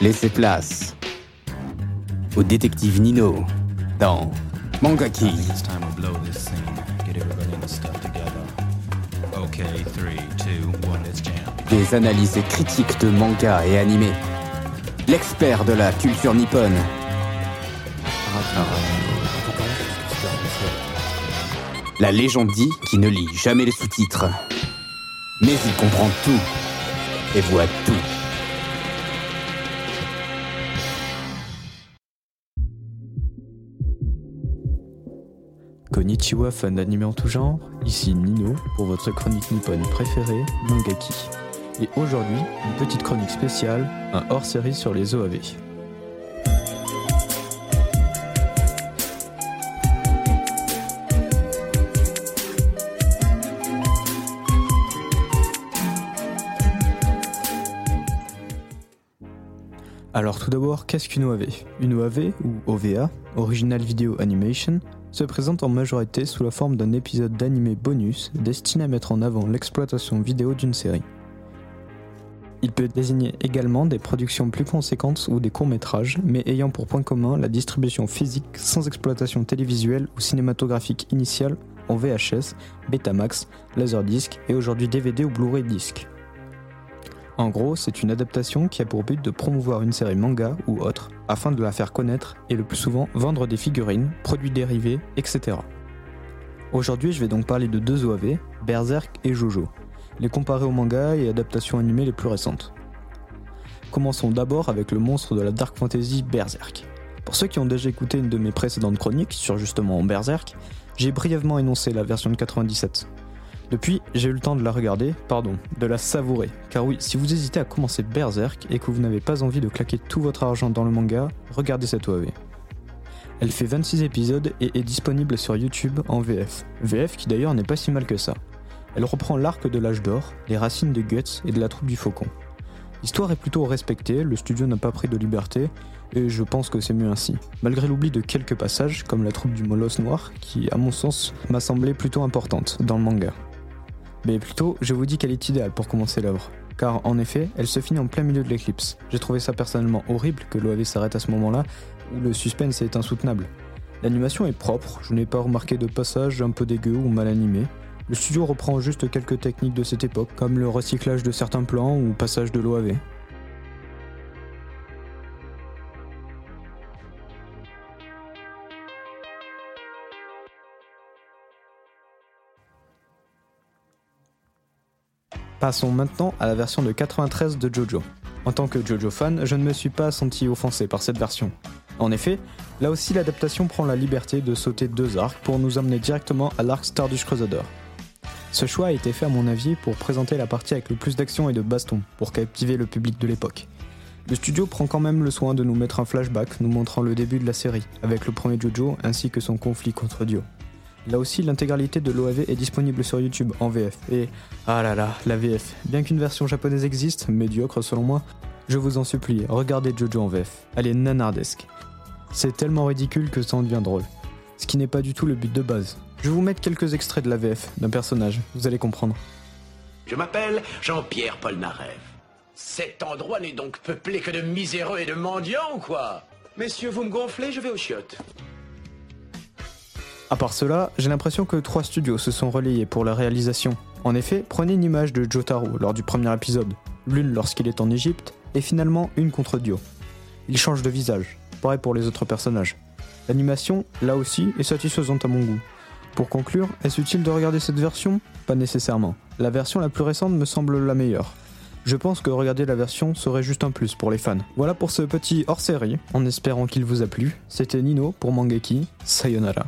Laissez place au détective Nino dans Mangaki. Let's jam. Des analyses critiques de manga et animés. L'expert de la culture nippone. La légende dit qu'il ne lit jamais les sous-titres. Mais il comprend tout et voit tout. Konnichiwa fan d'anime en tout genre, ici Nino pour votre chronique nippone préférée, Mangaki. Et aujourd'hui, une petite chronique spéciale, un hors-série sur les OAV. Alors tout d'abord, qu'est-ce qu'une OAV Une OAV, ou OVA, Original Video Animation, se présente en majorité sous la forme d'un épisode d'animé bonus destiné à mettre en avant l'exploitation vidéo d'une série. Il peut désigner également des productions plus conséquentes ou des courts-métrages, mais ayant pour point commun la distribution physique sans exploitation télévisuelle ou cinématographique initiale en VHS, Betamax, Laserdisc et aujourd'hui DVD ou Blu-ray disc. En gros, c'est une adaptation qui a pour but de promouvoir une série manga ou autre afin de la faire connaître et le plus souvent vendre des figurines, produits dérivés, etc. Aujourd'hui, je vais donc parler de deux OAV, Berserk et Jojo, les comparer aux mangas et adaptations animées les plus récentes. Commençons d'abord avec le monstre de la dark fantasy Berserk. Pour ceux qui ont déjà écouté une de mes précédentes chroniques sur justement Berserk, j'ai brièvement énoncé la version de 97. Depuis, j'ai eu le temps de la regarder, pardon, de la savourer. Car oui, si vous hésitez à commencer Berserk et que vous n'avez pas envie de claquer tout votre argent dans le manga, regardez cette OAV. Elle fait 26 épisodes et est disponible sur YouTube en VF. VF qui d'ailleurs n'est pas si mal que ça. Elle reprend l'arc de l'âge d'or, les racines de Guts et de la troupe du Faucon. L'histoire est plutôt respectée, le studio n'a pas pris de liberté, et je pense que c'est mieux ainsi. Malgré l'oubli de quelques passages, comme la troupe du Molosse Noir, qui, à mon sens, m'a semblé plutôt importante dans le manga. Mais plutôt, je vous dis qu'elle est idéale pour commencer l'œuvre. Car en effet, elle se finit en plein milieu de l'éclipse. J'ai trouvé ça personnellement horrible que l'OAV s'arrête à ce moment-là, où le suspense est insoutenable. L'animation est propre, je n'ai pas remarqué de passage un peu dégueu ou mal animé. Le studio reprend juste quelques techniques de cette époque, comme le recyclage de certains plans ou passage de l'OAV. Passons maintenant à la version de 93 de Jojo. En tant que Jojo fan, je ne me suis pas senti offensé par cette version. En effet, là aussi l'adaptation prend la liberté de sauter deux arcs pour nous amener directement à l'arc Stardust Crusader. Ce choix a été fait à mon avis pour présenter la partie avec le plus d'action et de baston, pour captiver le public de l'époque. Le studio prend quand même le soin de nous mettre un flashback nous montrant le début de la série, avec le premier Jojo ainsi que son conflit contre Dio. Là aussi, l'intégralité de l'OAV est disponible sur YouTube en VF. Et ah là là, la VF. Bien qu'une version japonaise existe, médiocre selon moi, je vous en supplie, regardez Jojo en VF. Elle est nanardesque. C'est tellement ridicule que ça en devient drôle. Ce qui n'est pas du tout le but de base. Je vais vous mettre quelques extraits de la VF d'un personnage, vous allez comprendre. Je m'appelle Jean-Pierre Polnareff. Cet endroit n'est donc peuplé que de miséreux et de mendiants ou quoi? Messieurs, vous me gonflez, je vais aux chiottes. À part cela, j'ai l'impression que trois studios se sont relayés pour la réalisation. En effet, prenez une image de Jotaro lors du premier épisode, l'une lorsqu'il est en Égypte, et finalement une contre Dio. Il change de visage, pareil pour les autres personnages. L'animation, là aussi, est satisfaisante à mon goût. Pour conclure, est-ce utile de regarder cette version? Pas nécessairement. La version la plus récente me semble la meilleure. Je pense que regarder la version serait juste un plus pour les fans. Voilà pour ce petit hors-série, en espérant qu'il vous a plu. C'était Nino pour Mangeki. Sayonara.